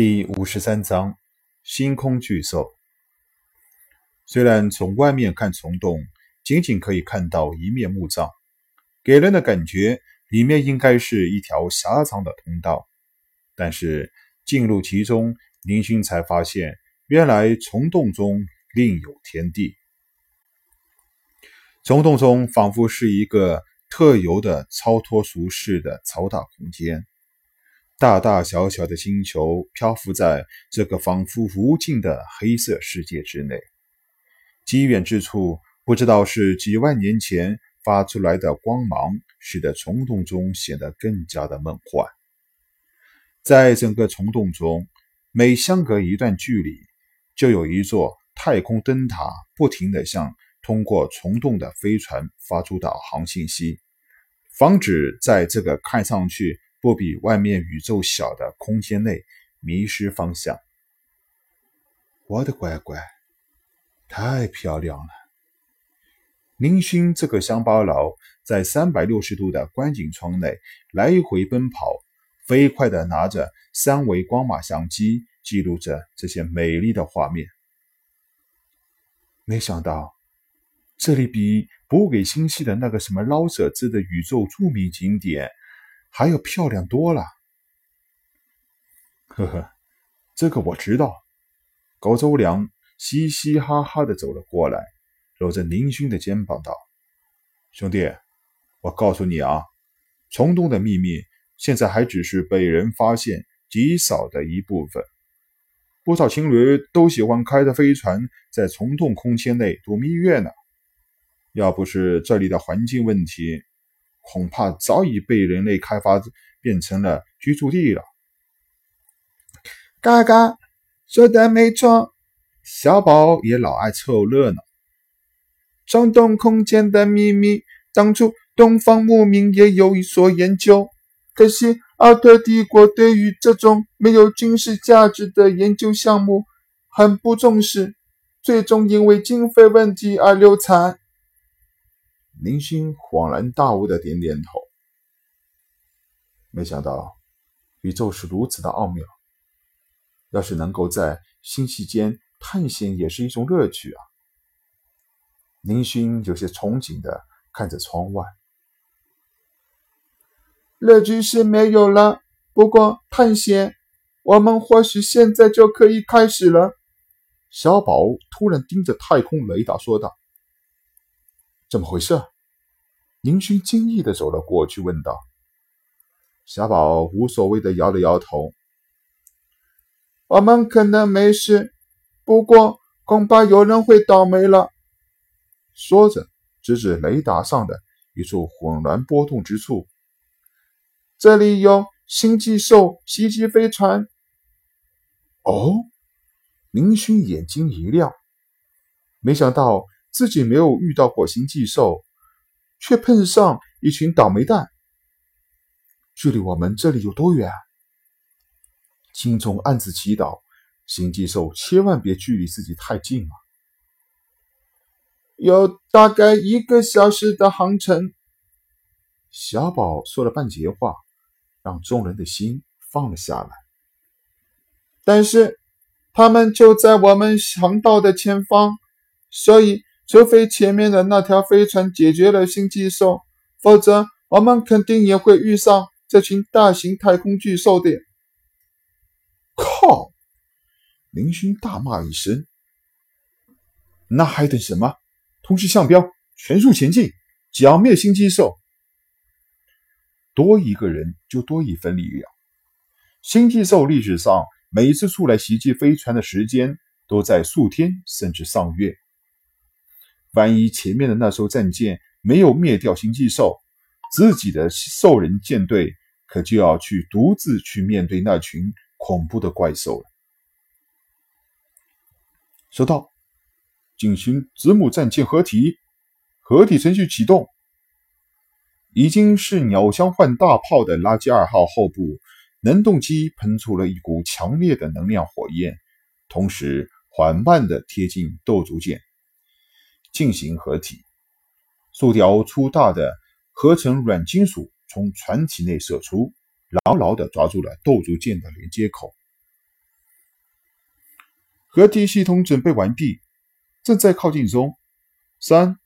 第五十三章星空巨兽。虽然从外面看虫洞，仅仅可以看到一面墓葬，给人的感觉里面应该是一条狭长的通道，但是进入其中，林勋才发现，原来虫洞中另有天地。虫洞中仿佛是一个特有的超脱俗世的超大空间。大大小小的星球漂浮在这个仿佛无尽的黑色世界之内，极远之处不知道是几万年前发出来的光芒，使得虫洞中显得更加的梦幻。在整个虫洞中，每相隔一段距离，就有一座太空灯塔不停地向通过虫洞的飞船发出导航信息，防止在这个看上去。不比外面宇宙小的空间内迷失方向。我的乖乖，太漂亮了！林勋这个乡巴佬在三百六十度的观景窗内来回奔跑，飞快地拿着三维光马相机记录着这些美丽的画面。没想到，这里比补给星系的那个什么捞舍兹的宇宙著名景点。还要漂亮多了，呵呵，这个我知道。高周良嘻嘻哈哈的走了过来，搂着宁勋的肩膀道：“兄弟，我告诉你啊，虫洞的秘密现在还只是被人发现极少的一部分。不少情侣都喜欢开着飞船在虫洞空间内度蜜月呢。要不是这里的环境问题。”恐怕早已被人类开发变成了居住地了。嘎嘎，说的没错，小宝也老爱凑热闹。虫洞空间的秘密，当初东方牧民也有一所研究，可惜奥特帝国对于这种没有军事价值的研究项目很不重视，最终因为经费问题而流产。林星恍然大悟的点点头，没想到宇宙是如此的奥妙。要是能够在星系间探险，也是一种乐趣啊！林勋有些憧憬的看着窗外，乐趣是没有了，不过探险，我们或许现在就可以开始了。小宝突然盯着太空雷达说道。怎么回事？林勋惊异的走了过去，问道：“小宝无所谓的摇了摇头。我们可能没事，不过恐怕有人会倒霉了。”说着，指指雷达上的一处混乱波动之处：“这里有星际兽袭击飞船。”哦，林勋眼睛一亮，没想到。自己没有遇到过星际兽，却碰上一群倒霉蛋。距离我们这里有多远？心中暗自祈祷，星际兽千万别距离自己太近了！有大概一个小时的航程。小宝说了半截话，让众人的心放了下来。但是他们就在我们航道的前方，所以。除非前面的那条飞船解决了星际兽，否则我们肯定也会遇上这群大型太空巨兽的。靠！林勋大骂一声：“那还等什么？通知向标，全速前进，剿灭星际兽！多一个人就多一分力量。星际兽历史上每一次出来袭击飞船的时间都在数天甚至上月。”万一前面的那艘战舰没有灭掉星际兽，自己的兽人舰队可就要去独自去面对那群恐怖的怪兽了。收到，进行子母战舰合体，合体程序启动。已经是鸟枪换大炮的垃圾二号后部能动机喷出了一股强烈的能量火焰，同时缓慢地贴近斗族舰。进行合体，数条粗大的合成软金属从船体内射出，牢牢地抓住了斗族舰的连接口。合体系统准备完毕，正在靠近中。三、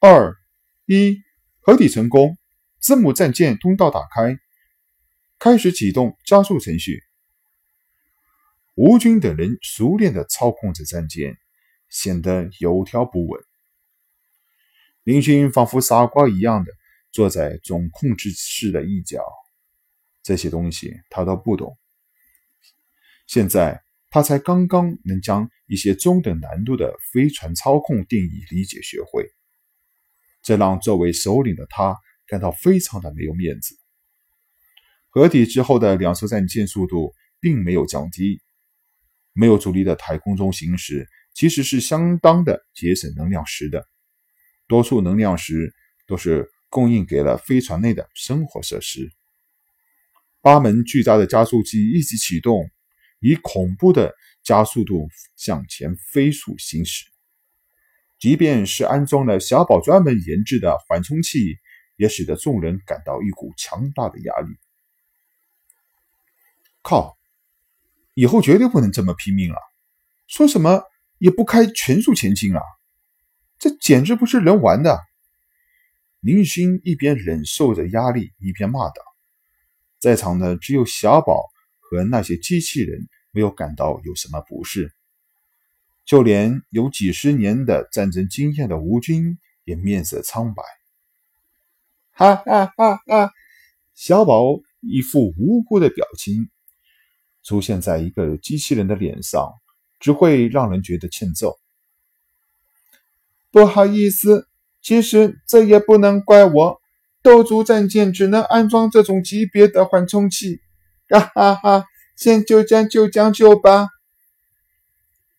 二、一，合体成功，字母战舰通道打开，开始启动加速程序。吴军等人熟练地操控着战舰，显得有条不紊。林勋仿佛傻瓜一样的坐在总控制室的一角，这些东西他都不懂。现在他才刚刚能将一些中等难度的飞船操控定义理解学会，这让作为首领的他感到非常的没有面子。合体之后的两艘战舰速度并没有降低。没有阻力的太空中行驶，其实是相当的节省能量石的。多数能量石都是供应给了飞船内的生活设施。八门巨大的加速器一起启动，以恐怖的加速度向前飞速行驶。即便是安装了小宝专门研制的缓冲器，也使得众人感到一股强大的压力。靠！以后绝对不能这么拼命了，说什么也不开全速前进啊！这简直不是人玩的。林勋一边忍受着压力，一边骂道：“在场的只有小宝和那些机器人没有感到有什么不适，就连有几十年的战争经验的吴军也面色苍白。”哈哈哈哈！小宝一副无辜的表情。出现在一个机器人的脸上，只会让人觉得欠揍。不好意思，其实这也不能怪我。斗族战舰只能安装这种级别的缓冲器。哈哈哈，先就将就将就吧。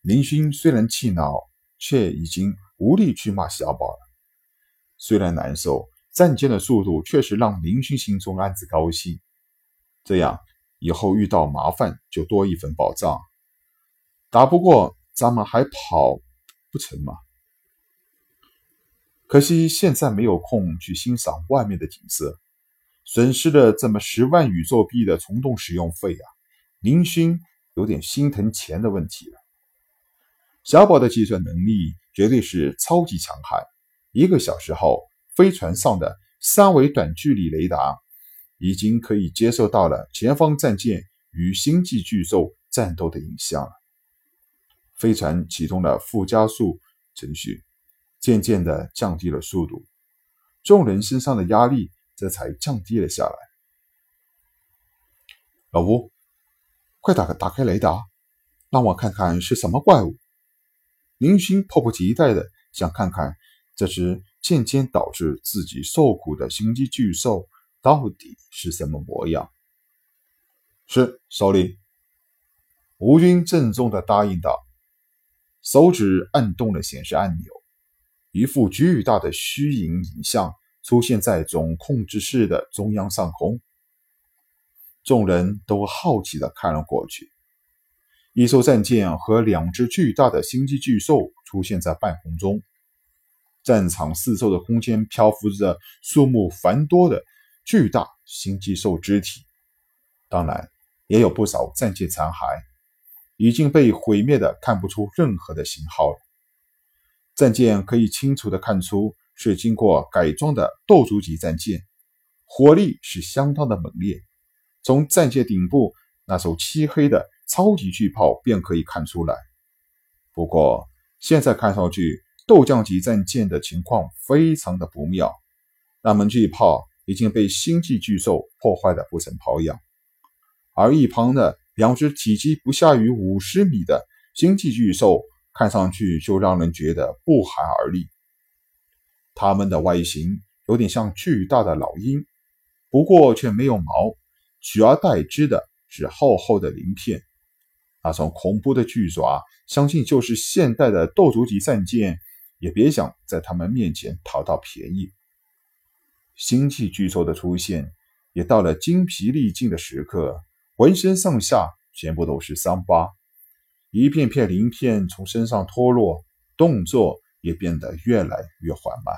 林勋虽然气恼，却已经无力去骂小宝了。虽然难受，战舰的速度确实让林勋心中暗自高兴。这样。以后遇到麻烦就多一份保障，打不过咱们还跑不成吗？可惜现在没有空去欣赏外面的景色，损失了这么十万宇宙币的虫洞使用费啊！林勋有点心疼钱的问题了。小宝的计算能力绝对是超级强悍，一个小时后，飞船上的三维短距离雷达。已经可以接受到了前方战舰与星际巨兽战斗的影像了。飞船启动了副加速程序，渐渐地降低了速度，众人身上的压力这才降低了下来。老吴，快打打开雷达，让我看看是什么怪物。林勋迫不及待地想看看这只渐渐导致自己受苦的星际巨兽。到底是什么模样？是首领。吴军郑重的答应道，手指按动了显示按钮，一副巨大的虚影影像出现在总控制室的中央上空。众人都好奇的看了过去，一艘战舰和两只巨大的星际巨兽出现在半空中，战场四周的空间漂浮着数目繁多的。巨大星际兽肢体，当然也有不少战舰残骸，已经被毁灭的看不出任何的型号了。战舰可以清楚的看出是经过改装的斗族级战舰，火力是相当的猛烈。从战舰顶部那艘漆黑的超级巨炮便可以看出来。不过现在看上去，斗将级战舰的情况非常的不妙，那门巨炮。已经被星际巨兽破坏的不成保养，而一旁的两只体积不下于五十米的星际巨兽，看上去就让人觉得不寒而栗。它们的外形有点像巨大的老鹰，不过却没有毛，取而代之的是厚厚的鳞片。那双恐怖的巨爪，相信就是现代的斗族级战舰也别想在他们面前讨到便宜。星际巨兽的出现，也到了精疲力尽的时刻，浑身上下全部都是伤疤，一片片鳞片从身上脱落，动作也变得越来越缓慢。